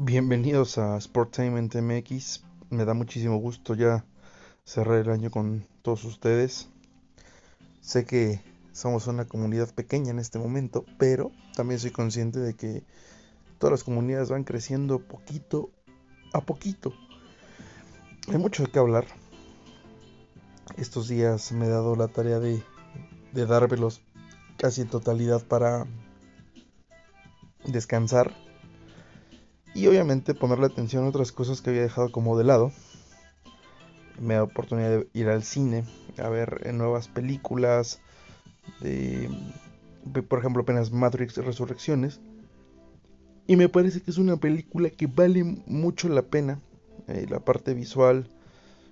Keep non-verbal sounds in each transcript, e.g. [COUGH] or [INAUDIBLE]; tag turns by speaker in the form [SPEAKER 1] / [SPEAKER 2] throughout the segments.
[SPEAKER 1] Bienvenidos a Sportainment MX. Me da muchísimo gusto ya cerrar el año con todos ustedes. Sé que somos una comunidad pequeña en este momento, pero también soy consciente de que todas las comunidades van creciendo poquito a poquito. Hay mucho de qué hablar. Estos días me he dado la tarea de, de dármelos casi en totalidad para descansar y obviamente ponerle atención a otras cosas que había dejado como de lado. Me da oportunidad de ir al cine, a ver eh, nuevas películas, de, por ejemplo apenas Matrix Resurrecciones. Y me parece que es una película que vale mucho la pena. Eh, la parte visual,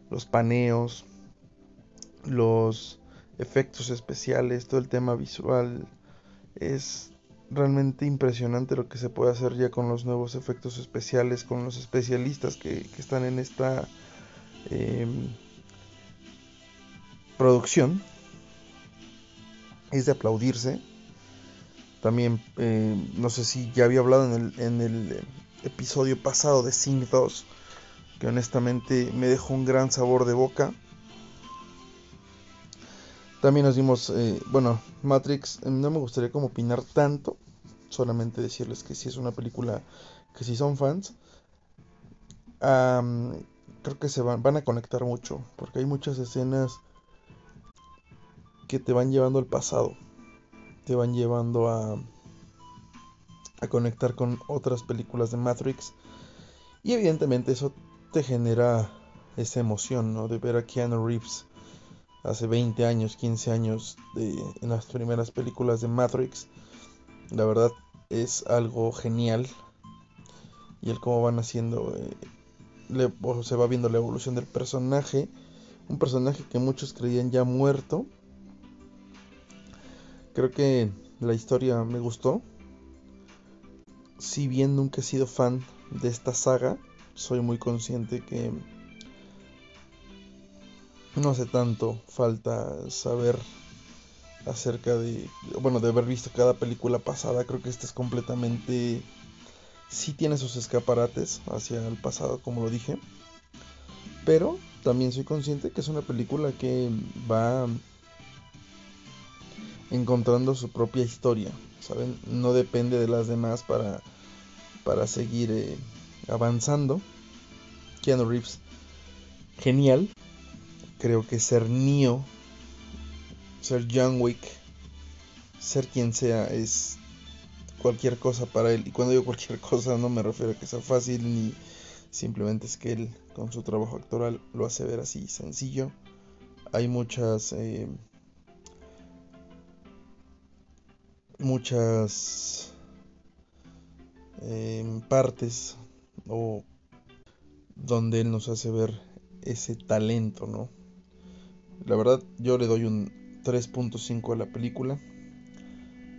[SPEAKER 1] los paneos, los efectos especiales, todo el tema visual es realmente impresionante lo que se puede hacer ya con los nuevos efectos especiales, con los especialistas que, están en esta em, producción. Es de aplaudirse. También, em, no sé si ya había hablado en el, en el episodio pasado de Sing 2, que honestamente me dejó un gran sabor de boca. También nos dimos, eh, bueno, Matrix, eh, no me gustaría como opinar tanto, solamente decirles que si es una película que si son fans, creo que se van, van a conectar mucho, porque hay muchas escenas que te van llevando al pasado, te van llevando a, a conectar con otras películas de Matrix, y evidentemente eso te genera esa emoción, ¿no? De ver a Keanu Reeves hace 20 años, 15 años en las primeras películas de Matrix. La verdad es algo genial. Y el cómo van haciendo, eh, se va viendo la evolución del personaje. Un personaje que muchos creían ya muerto. Creo que la historia me gustó. Si bien nunca he sido fan de esta saga, soy muy consciente que no hace tanto falta saber acerca de, bueno, de haber visto cada película pasada. Creo que esta es completamente, sí tiene sus escaparates hacia el pasado, como lo dije. Pero también soy consciente que es una película que va encontrando su propia historia, ¿saben? No depende de las demás para, para seguir eh, avanzando. Keanu Reeves, genial, creo que ser Neo, ser John Wick, ser quien sea, es cualquier cosa para él. Y cuando digo cualquier cosa no me refiero a que sea fácil ni simplemente es que él con su trabajo actoral lo hace ver así sencillo. Hay muchas... Eh, muchas eh, partes o donde él nos hace ver ese talento, ¿no? La verdad, yo le doy un 3.5 a la película.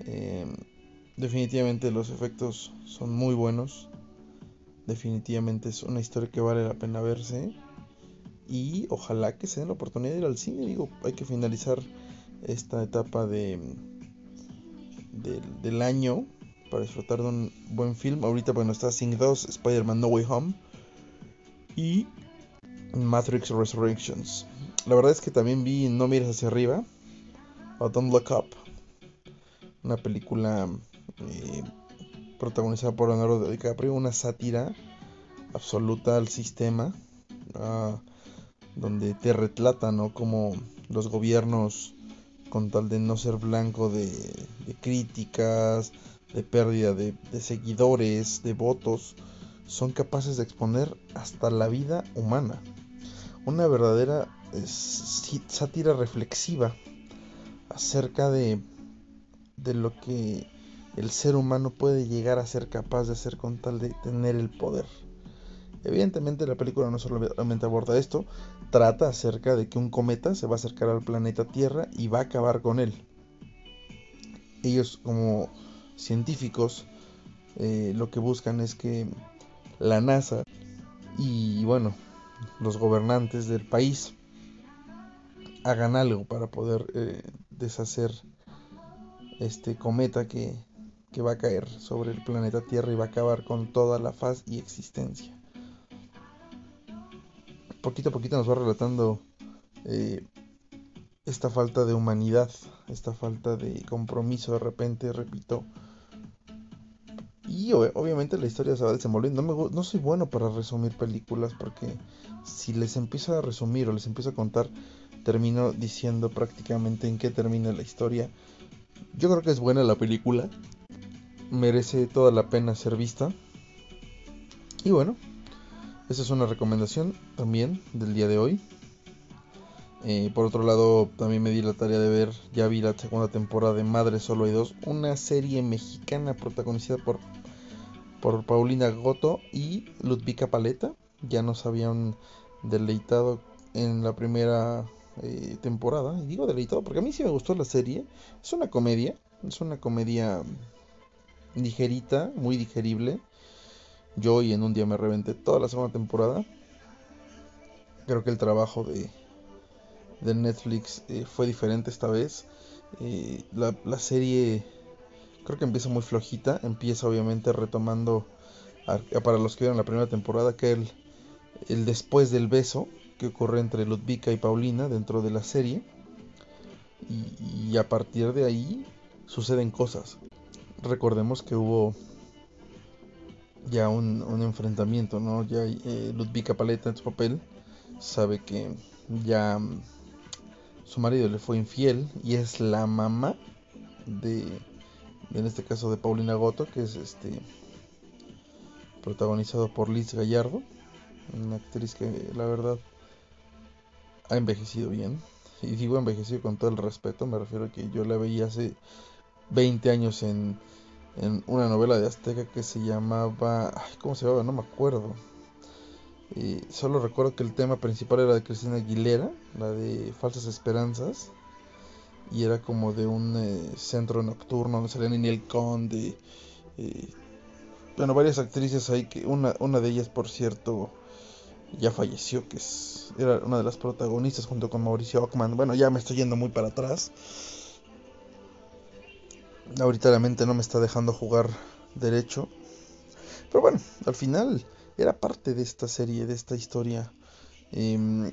[SPEAKER 1] Em, definitivamente los efectos son muy buenos. Definitivamente es una historia que vale la pena verse. Y ojalá que se den la oportunidad de ir al cine. Digo, hay que finalizar esta etapa de, del año para disfrutar de un buen film. Ahorita, bueno, está Sing 2, Spider-Man No Way Home y Matrix Resurrections. La verdad es que también vi No mires hacia arriba o Don't Look Up, una película eh, protagonizada por Leonardo DiCaprio, una sátira absoluta al sistema, ah, donde te retrata, ¿no? Como los gobiernos, con tal de no ser blanco de, críticas, de pérdida de, de seguidores, de votos, son capaces de exponer hasta la vida humana. Una verdadera sátira reflexiva acerca de, de lo que el ser humano puede llegar a ser capaz de hacer con tal de tener el poder. Evidentemente la película no solamente aborda esto, trata acerca de que un cometa se va a acercar al planeta Tierra y va a acabar con él. Ellos como científicos eh, lo que buscan es que la NASA y bueno, los gobernantes del país hagan algo para poder eh, deshacer este cometa que, que va a caer sobre el planeta Tierra y va a acabar con toda la faz y existencia. Poquito a poquito nos va relatando eh, esta falta de humanidad, esta falta de compromiso de repente, repito. Y obviamente la historia se va desenvolviendo. No, no soy bueno para resumir películas porque si les empiezo a resumir o les empiezo a contar, termino diciendo prácticamente en qué termina la historia. Yo creo que es buena la película. Merece toda la pena ser vista. Y bueno, esa es una recomendación también del día de hoy. Eh, por otro lado, también me di la tarea de ver, ya vi la segunda temporada de Madre Solo hay dos, una serie mexicana protagonizada por, por Paulina Goto y Ludvika Paleta. Ya nos habían deleitado en la primera eh, temporada. Y digo deleitado porque a mí sí me gustó la serie. Es una comedia, es una comedia ligerita, muy digerible. Yo y en un día me reventé toda la segunda temporada. Creo que el trabajo de, de Netflix eh, fue diferente esta vez. Eh, la, serie creo que empieza muy flojita. Empieza obviamente retomando para los que vieron la primera temporada que el, el después del beso que ocurre entre Ludvika y Paulina dentro de la serie. Y, a partir de ahí suceden cosas. Recordemos que hubo ya un, enfrentamiento, ¿no? Ya eh, Ludvika Paleta en su papel sabe que ya su marido le fue infiel y es la mamá de, en este caso de Paulina Goto, que es este protagonizado por Liz Gallardo, una actriz que la verdad ha envejecido bien. Y digo envejecido con todo el respeto, me refiero a que yo la veía hace 20 años en, en una novela de Azteca que se llamaba, ¿cómo se llamaba? No me acuerdo solo recuerdo que el tema principal era de Cristina Aguilera, la de Falsas Esperanzas. Y era como de un eh, centro nocturno donde salía Ninel Conde. Eh, bueno, varias actrices ahí que una, una de ellas, por cierto, ya falleció, que es, era una de las protagonistas junto con Mauricio Ockman. Bueno, ya me estoy yendo muy para atrás. Ahorita la mente no me está dejando jugar derecho. Pero bueno, al final era parte de esta serie, de esta historia. Em,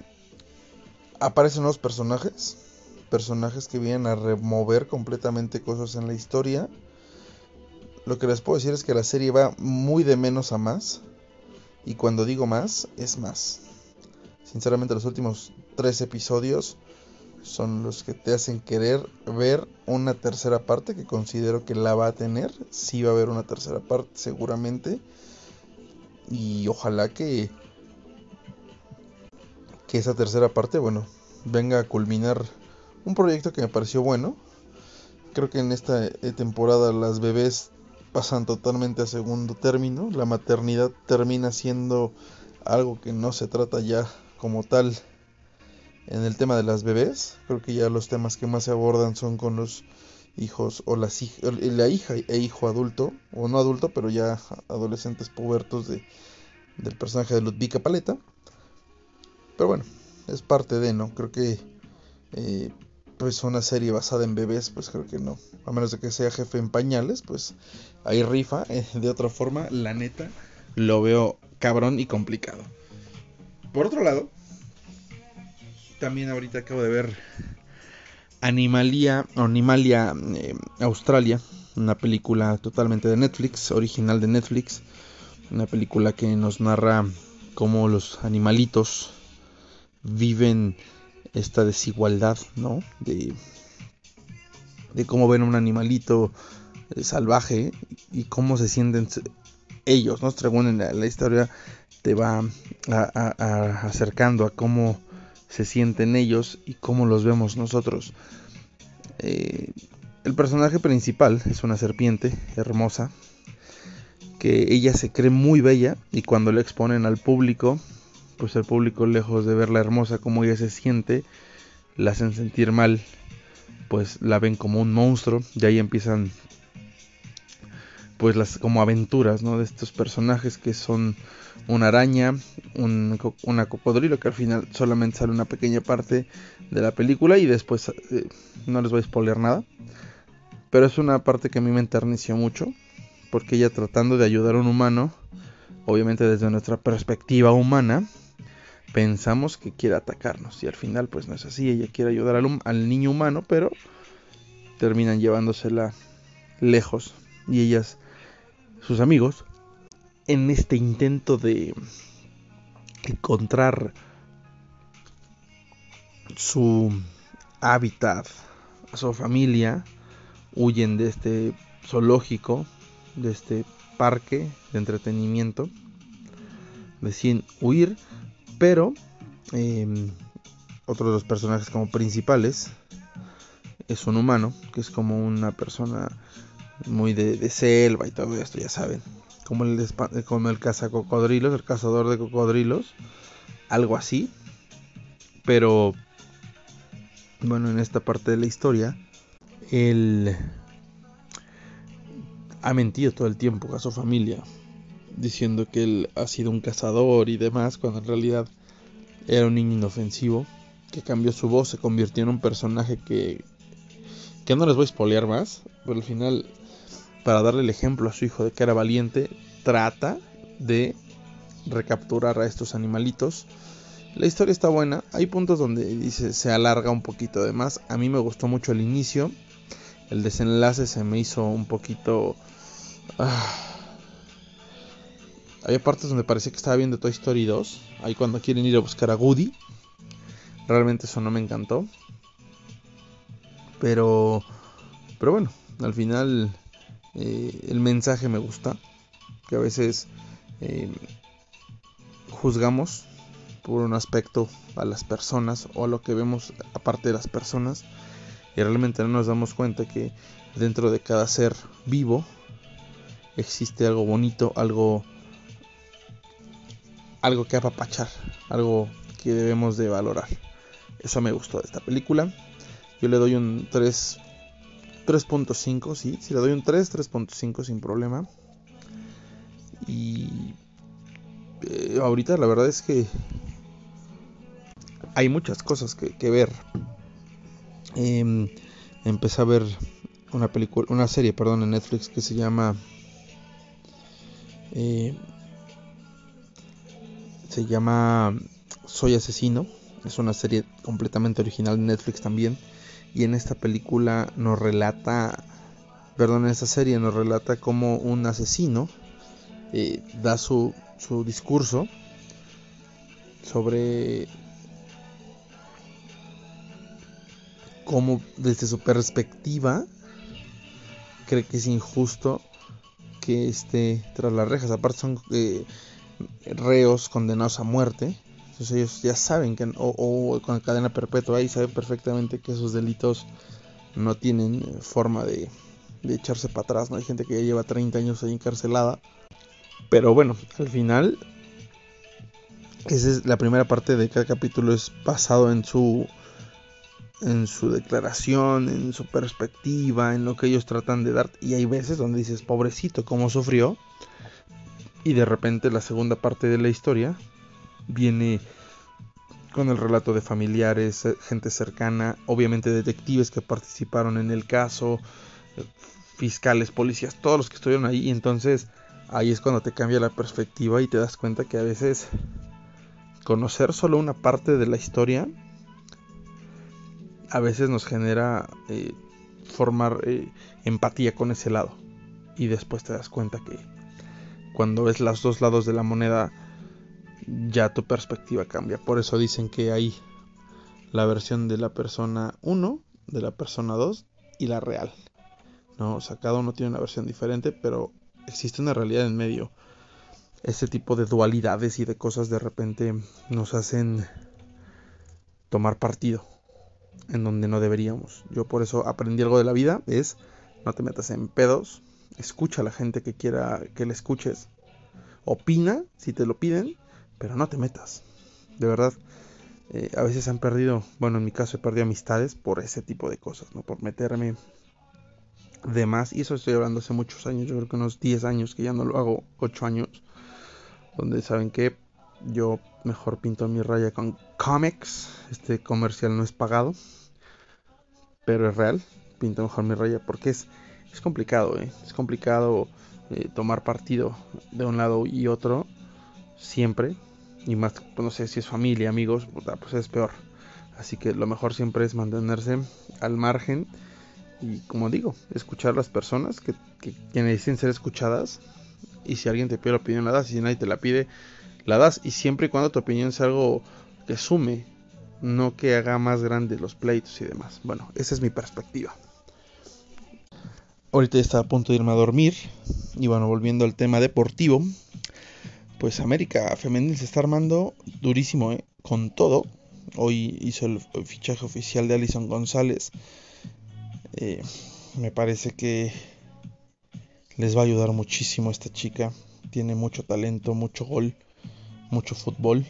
[SPEAKER 1] aparecen nuevos personajes, personajes que vienen a remover completamente cosas en la historia. Lo que les puedo decir es que la serie va muy de menos a más. Y cuando digo más, es más. Sinceramente los últimos tres episodios son los que te hacen querer ver una tercera parte que considero que la va a tener. Sí va a haber una tercera parte seguramente y ojalá que que esa tercera parte, bueno, venga a culminar un proyecto que me pareció bueno. Creo que en esta temporada las bebés pasan totalmente a segundo término, la maternidad termina siendo algo que no se trata ya como tal en el tema de las bebés. Creo que ya los temas que más se abordan son con los hijos o las la hija e hijo adulto, o no adulto, pero ya adolescentes pubertos de, del personaje de Ludvika Paleta. Pero bueno, es parte de, ¿no? Creo que eh, pues una serie basada en bebés, pues creo que no. A menos de que sea jefe en pañales, pues ahí rifa. Eh, de otra forma, la neta, lo veo cabrón y complicado. Por otro lado, también ahorita acabo de ver Animalia, Animalia eh, Australia, una película totalmente de Netflix, original de Netflix, una película que nos narra cómo los animalitos viven esta desigualdad, ¿no? De, de cómo ven un animalito eh, salvaje y cómo se sienten ellos, ¿no? Según la, historia te va acercando a cómo se sienten ellos y cómo los vemos nosotros. Eh, el personaje principal es una serpiente hermosa, que ella se cree muy bella y cuando la exponen al público, pues el público lejos de verla hermosa como ella se siente, la hacen sentir mal, pues la ven como un monstruo y ahí empiezan pues las como aventuras, ¿no? De estos personajes que son una araña, un, una cocodrilo, que al final solamente sale una pequeña parte de la película y después eh, no les voy a spoiler nada. Pero es una parte que a mí me enterneció mucho, porque ella tratando de ayudar a un humano, obviamente desde nuestra perspectiva humana, pensamos que quiere atacarnos y al final pues no es así, ella quiere ayudar al, al niño humano, pero terminan llevándosela lejos. Y ellas, sus amigos, en este intento de encontrar su hábitat, su familia, huyen de este zoológico, de este parque de entretenimiento, deciden huir, pero eh, otro de los personajes como principales es un humano, que es como una persona muy de, selva y todo esto, ya saben. Como el, como el cocodrilos, el cazador de cocodrilos, algo así. Pero, bueno, en esta parte de la historia, él ha mentido todo el tiempo a familia, diciendo que él ha sido un cazador y demás, cuando en realidad era un niño inofensivo, que cambió su voz, se convirtió en un personaje que que no les voy a spoilear más, pero al final, para darle el ejemplo a su hijo de que era valiente, trata de recapturar a estos animalitos. La historia está buena, hay puntos donde dice se alarga un poquito de más. A mí me gustó mucho el inicio, el desenlace se me hizo un poquito... Ah, había partes donde parecía que estaba viendo Toy Story 2, ahí cuando quieren ir a buscar a Woody. Realmente eso no me encantó. Pero, pero bueno, al final eh, el mensaje me gusta. Que a veces eh, juzgamos por un aspecto a las personas o a lo que vemos aparte de las personas. Y realmente no nos damos cuenta que dentro de cada ser vivo existe algo bonito, algo algo que apapachar, algo que debemos de valorar. Eso me gustó de esta película. Yo le doy un 3. 3.5, sí. Si le doy un 3, 3.5 sin problema. Y eh, ahorita la verdad es que hay muchas cosas que, ver. Em, empecé a ver una película, una serie, perdón, en Netflix que se llama eh, se llama Soy asesino. Es una serie completamente original de Netflix también y en esta película nos relata, perdón, en esta serie nos relata cómo un asesino eh, da su, su discurso sobre cómo desde su perspectiva cree que es injusto que esté tras las rejas. Aparte son eh, reos condenados a muerte entonces ellos ya saben que, o, con cadena perpetua ahí saben perfectamente que esos delitos no tienen forma de, echarse para atrás. ¿no? Hay gente que ya lleva 30 años ahí encarcelada. Pero bueno, al final, esa es la primera parte de cada capítulo es basado en su en su declaración, en su perspectiva, en lo que ellos tratan de dar. Y hay veces donde dices, pobrecito, cómo sufrió. Y de repente la segunda parte de la historia viene con el relato de familiares, eh, gente cercana, obviamente detectives que participaron en el caso, eh, fiscales, policías, todos los que estuvieron ahí. Y entonces ahí es cuando te cambia la perspectiva y te das cuenta que a veces conocer solo una parte de la historia a veces nos genera eh, formar empatía con ese lado. Y después te das cuenta que cuando ves los dos lados de la moneda ya tu perspectiva cambia. Por eso dicen que hay la versión de la persona 1, de la persona 2 y la real. ¿no? O sea, cada uno tiene una versión diferente, pero existe una realidad en medio. Este tipo de dualidades y de cosas de repente nos hacen tomar partido en donde no deberíamos. Yo por eso aprendí algo de la vida, es no te metas en pedos, escucha a la gente que quiera que le escuches, opina si te lo piden, pero no te metas. De verdad, eh, a veces han perdido, bueno, en mi caso he perdido amistades por ese tipo de cosas, ¿no? Por meterme de más. Y eso estoy hablando hace muchos años, yo creo que unos 10 años, que ya no lo hago, 8 años. Donde saben que yo mejor pinto mi raya con comics. Este comercial no es pagado, pero es real. Pinto mejor mi raya porque es es complicado, ¿eh? es complicado eh, tomar partido de un lado y otro siempre. Y más, pues, no sé si es familia, amigos, pues es peor. Así que lo mejor siempre es mantenerse al margen y, como digo, escuchar a las personas que, que, necesiten ser escuchadas. Y si alguien te pide la opinión, la das. Y si nadie te la pide, la das. Y siempre y cuando tu opinión sea algo que sume, no que haga más grandes los pleitos y demás. Bueno, esa es mi perspectiva. Ahorita está a punto de irme a dormir. Y bueno, volviendo al tema deportivo, pues América Femenil se está armando durísimo, ¿eh? con todo. Hoy hizo el fichaje oficial de Alison González. Eh, me parece que les va a ayudar muchísimo esta chica. Tiene mucho talento, mucho gol, mucho fútbol.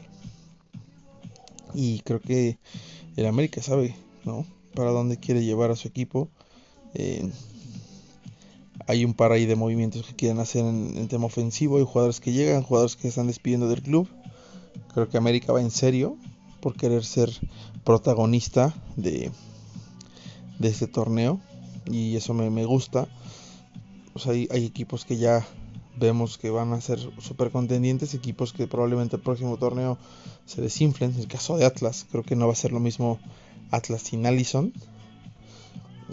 [SPEAKER 1] Y creo que el América sabe, ¿no? Para dónde quiere llevar a su equipo. Eh, hay un par ahí de movimientos que quieren hacer en tema ofensivo. Hay jugadores que llegan, jugadores que están despidiendo del club. Creo que América va en serio por querer ser protagonista de, este torneo. Y eso me, gusta. Hay, hay equipos que ya vemos que van a ser super contendientes, equipos que probablemente el próximo torneo se desinflen. En el caso de Atlas, creo que no va a ser lo mismo Atlas sin Allison.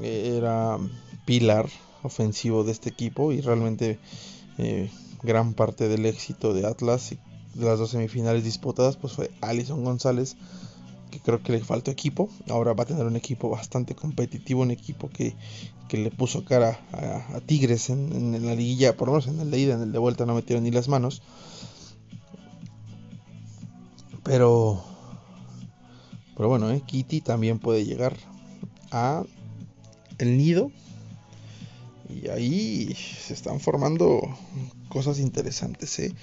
[SPEAKER 1] Era pilar ofensivo de este equipo y realmente eh, gran parte del éxito de Atlas y de las dos semifinales disputadas pues fue Alison González que creo que le faltó equipo. Ahora va a tener un equipo bastante competitivo un equipo que, que le puso cara a, Tigres en, la liguilla por lo menos en el de ida en el de vuelta no metieron ni las manos. Pero pero bueno eh, Kitty también puede llegar a el nido y ahí se están formando cosas interesantes. ¿eh?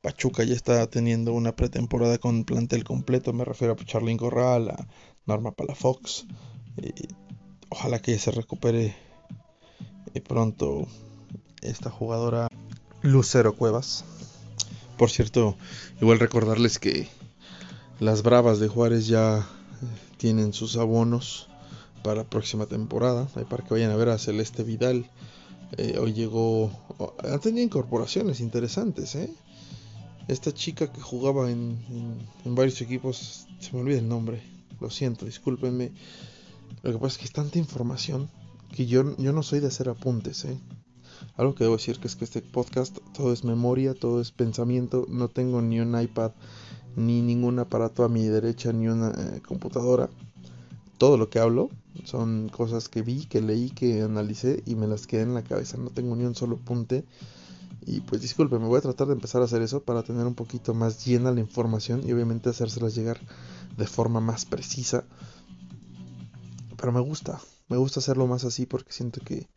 [SPEAKER 1] Pachuca ya está teniendo una pretemporada con plantel completo. Me refiero a Charlín Corral, a Norma Palafox. Ojalá que se recupere eh, pronto esta jugadora Lucero Cuevas. Por cierto, igual recordarles que las Bravas de Juárez ya eh, tienen sus abonos para la próxima temporada. para que vayan a ver a Celeste Vidal. Eh, hoy llegó. Ha tenido incorporaciones interesantes, ¿eh? Esta chica que jugaba en, varios equipos, se me olvida el nombre, lo siento, discúlpenme. Lo que pasa es que es tanta información que yo, yo no soy de hacer apuntes, ¿eh? Algo que debo decir que es que este podcast todo es memoria, todo es pensamiento, no tengo ni un iPad ni ningún aparato a mi derecha ni una eh, computadora todo lo que hablo son cosas que vi, que leí, que analicé y me las quedé en la cabeza. No tengo ni un solo punte. Y pues disculpe, me voy a tratar de empezar a hacer eso para tener un poquito más llena la información y obviamente hacérselas llegar de forma más precisa. Pero me gusta, me gusta hacerlo más así porque siento que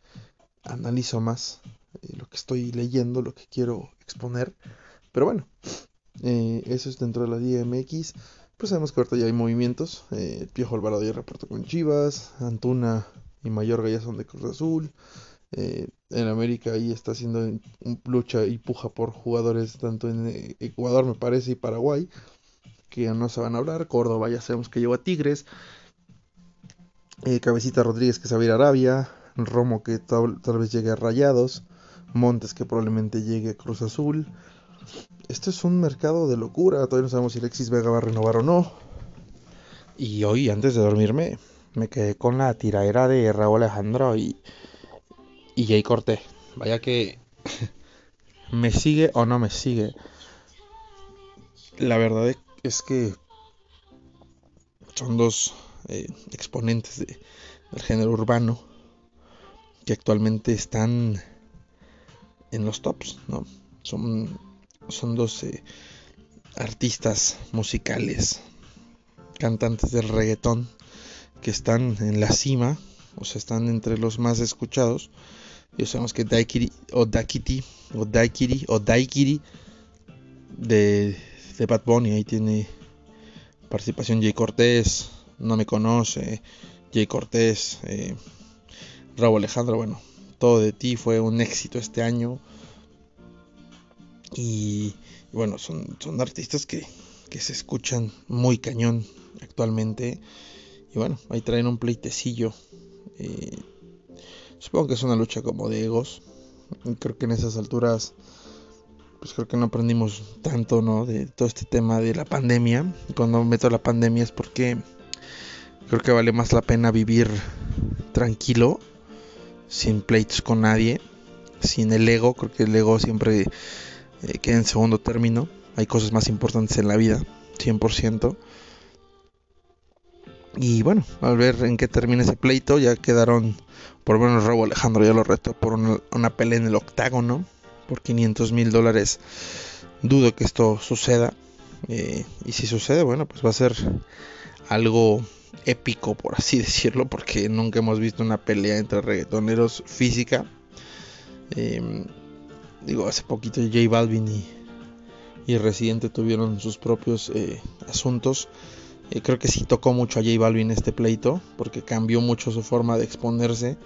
[SPEAKER 1] analizo más eh, lo que estoy leyendo, lo que quiero exponer. Pero bueno, eh, eso es dentro de la DMX pues sabemos que ahorita ya hay movimientos. Eh, Piojo Alvarado ya reportó con Chivas, Antuna y Mayorga ya son de Cruz Azul. Eh, en América ahí está haciendo lucha y puja por jugadores tanto en eh, Ecuador me parece y Paraguay que no se van a hablar. Córdoba ya sabemos que lleva a Tigres. Cabecita Rodríguez que se va a ir a Arabia. Romo que tal vez llegue a Rayados. Montes que probablemente llegue a Cruz Azul esto es un mercado de locura. Todavía no sabemos si Alexis Vega va a renovar o no. Y hoy, antes de dormirme, me quedé con la tiradera de Raúl Alejandro y, y Jay Cortés. Vaya que [LAUGHS] me sigue o no me sigue. La verdad es que son dos eh, exponentes de, del género urbano que actualmente están en los tops, ¿no? Son son dos eh, artistas musicales, cantantes del reggaetón, que están en la cima, o sea, están entre los más escuchados. Y sabemos que Daikiri, o Daikiti, o Daikiri, o Daikiri, de, de Bad Bunny, ahí tiene participación Jay Cortés, No Me Conoce, Jay Cortés, eh, Raúl Alejandro, bueno, todo de ti fue un éxito este año. Y, bueno, son, son artistas que, se escuchan muy cañón actualmente. Y bueno, ahí traen un pleitecillo. Eh, Supongo que es una lucha como de egos. Creo que en esas alturas, pues creo que no aprendimos tanto, ¿no? De todo este tema de la pandemia. Cuando meto la pandemia es porque creo que vale más la pena vivir tranquilo, sin pleitos con nadie, sin el ego. Creo que el ego siempre eh, queda en segundo término. Hay cosas más importantes en la vida, 100%. Y bueno, al ver en qué termina ese pleito, ya quedaron, por lo menos Raúl Alejandro ya lo retó por una, pelea en el octágono, por 500 mil dólares. Dudo que esto suceda. Eh, y si sucede, bueno, pues va a ser algo épico, por así [LAUGHS] decirlo, porque nunca hemos visto una pelea entre reggaetoneros física. Em, digo, hace poquito J Balvin y, y Residente tuvieron sus propios eh, asuntos. Eh, creo que sí tocó mucho a J Balvin este pleito, porque cambió mucho su forma de exponerse.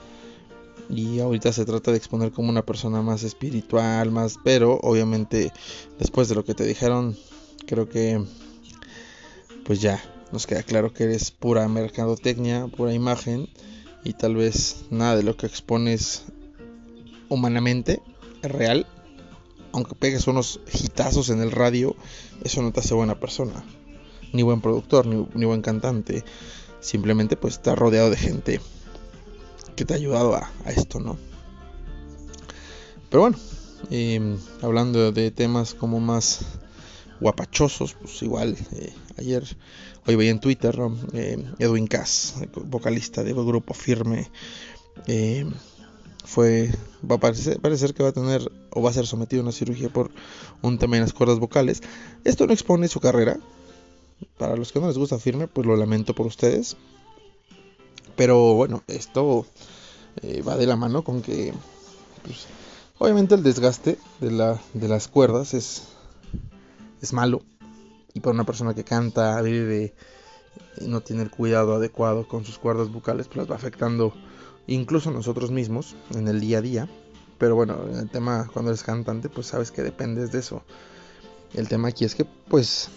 [SPEAKER 1] Y ahorita se trata de exponer como una persona más espiritual, más. Pero obviamente, después de lo que te dijeron, creo que. Pues ya, nos queda claro que eres pura mercadotecnia, pura imagen. Y tal vez nada de lo que expones humanamente real. Aunque pegues unos hitazos en el radio, eso no te hace buena persona ni buen productor, ni, buen cantante. Simplemente pues está rodeado de gente que te ha ayudado a, esto, ¿no? Pero bueno, em, hablando de temas como más guapachosos, pues igual eh, ayer, hoy veía en Twitter, em, Edwin Cass, vocalista del grupo Firme, em, fue, va a parecer, parecer que va a tener o va a ser sometido a una cirugía por un tema en las cuerdas vocales. Esto no expone su carrera, para los que no les gusta firme, pues lo lamento por ustedes. Pero bueno, esto eh, va de la mano con que, pues, obviamente el desgaste de, la, de las cuerdas es, es malo. Y para una persona que canta, vive y no tiene el cuidado adecuado con sus cuerdas vocales, pues las va afectando incluso nosotros mismos en el día a día. Pero bueno, en el tema cuando eres cantante, pues sabes que dependes de eso. El tema aquí es que, pues,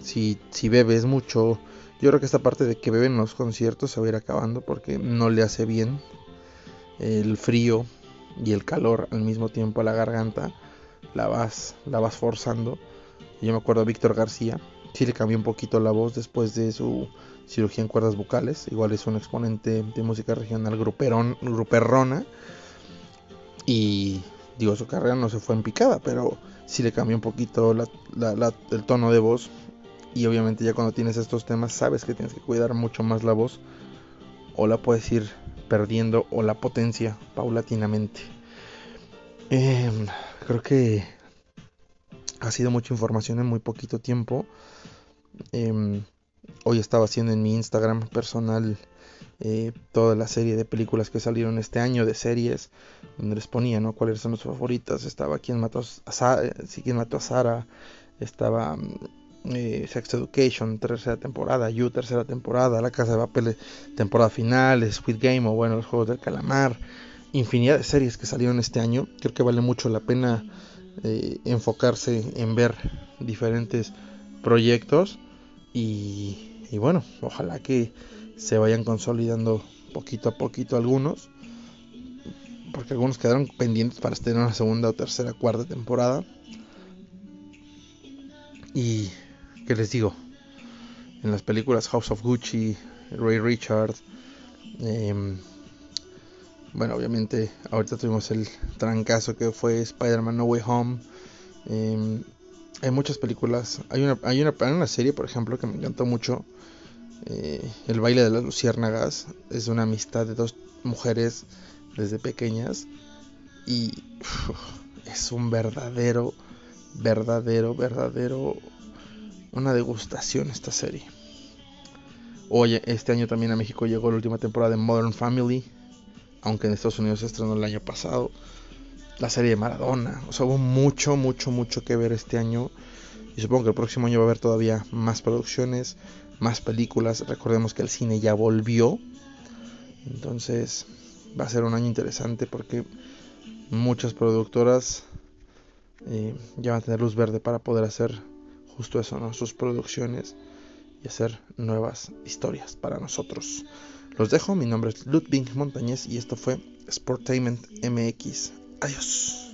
[SPEAKER 1] si, si bebes mucho, yo creo que esta parte de que beben los conciertos se va a ir acabando porque no le hace bien el frío y el calor al mismo tiempo a la garganta. La vas, la vas forzando. Yo me acuerdo a Víctor García, sí le cambió un poquito la voz después de su cirugía en cuerdas vocales. Igual es un exponente de música regional gruperón, gruperrona. Y digo, su carrera no se fue en picada, pero sí le cambió un poquito el tono de voz y obviamente ya cuando tienes estos temas sabes que tienes que cuidar mucho más la voz o la puedes ir perdiendo o la potencia paulatinamente. Em, creo que ha sido mucha información en muy poquito tiempo. Em, hoy estaba haciendo en mi Instagram personal eh, toda la serie de películas que salieron este año, de series, donde les ponía ¿no? cuáles son sus favoritas. Estaba quien mató a Sara, eh, quien mató a Sara, estaba mm, eh, Sex Education, tercera temporada, You, tercera temporada, La Casa de Papel, temporada final, Squid Game o bueno, los Juegos del Calamar, infinidad de series que salieron este año. Creo que vale mucho la pena eh, enfocarse en ver diferentes proyectos y, bueno, ojalá que se vayan consolidando poquito a poquito algunos porque algunos quedaron pendientes para tener una segunda o tercera, cuarta temporada. Y ¿Qué les digo? En las películas House of Gucci, Ray Richard, em, bueno, obviamente ahorita tuvimos el trancazo que fue Spider-Man No Way Home. Em, hay muchas películas. Hay una, hay una, una, serie, por ejemplo, que me encantó mucho. Eh, el baile de las luciérnagas. Es una amistad de dos mujeres desde pequeñas. Y es un verdadero, verdadero, verdadero una degustación esta serie. Oye, este año también a México llegó la última temporada de Modern Family, aunque en Estados Unidos se estrenó el año pasado. La serie de Maradona, o sea, hubo mucho, mucho, mucho que ver este año. Y supongo que el próximo año va a haber todavía más producciones, más películas. Recordemos que el cine ya volvió. Entonces va a ser un año interesante porque muchas productoras eh, ya van a tener luz verde para poder hacer eso, ¿no? sus producciones y hacer nuevas historias para nosotros. Los dejo, mi nombre es Ludwig Montañez y esto fue Sportainment MX. Adiós.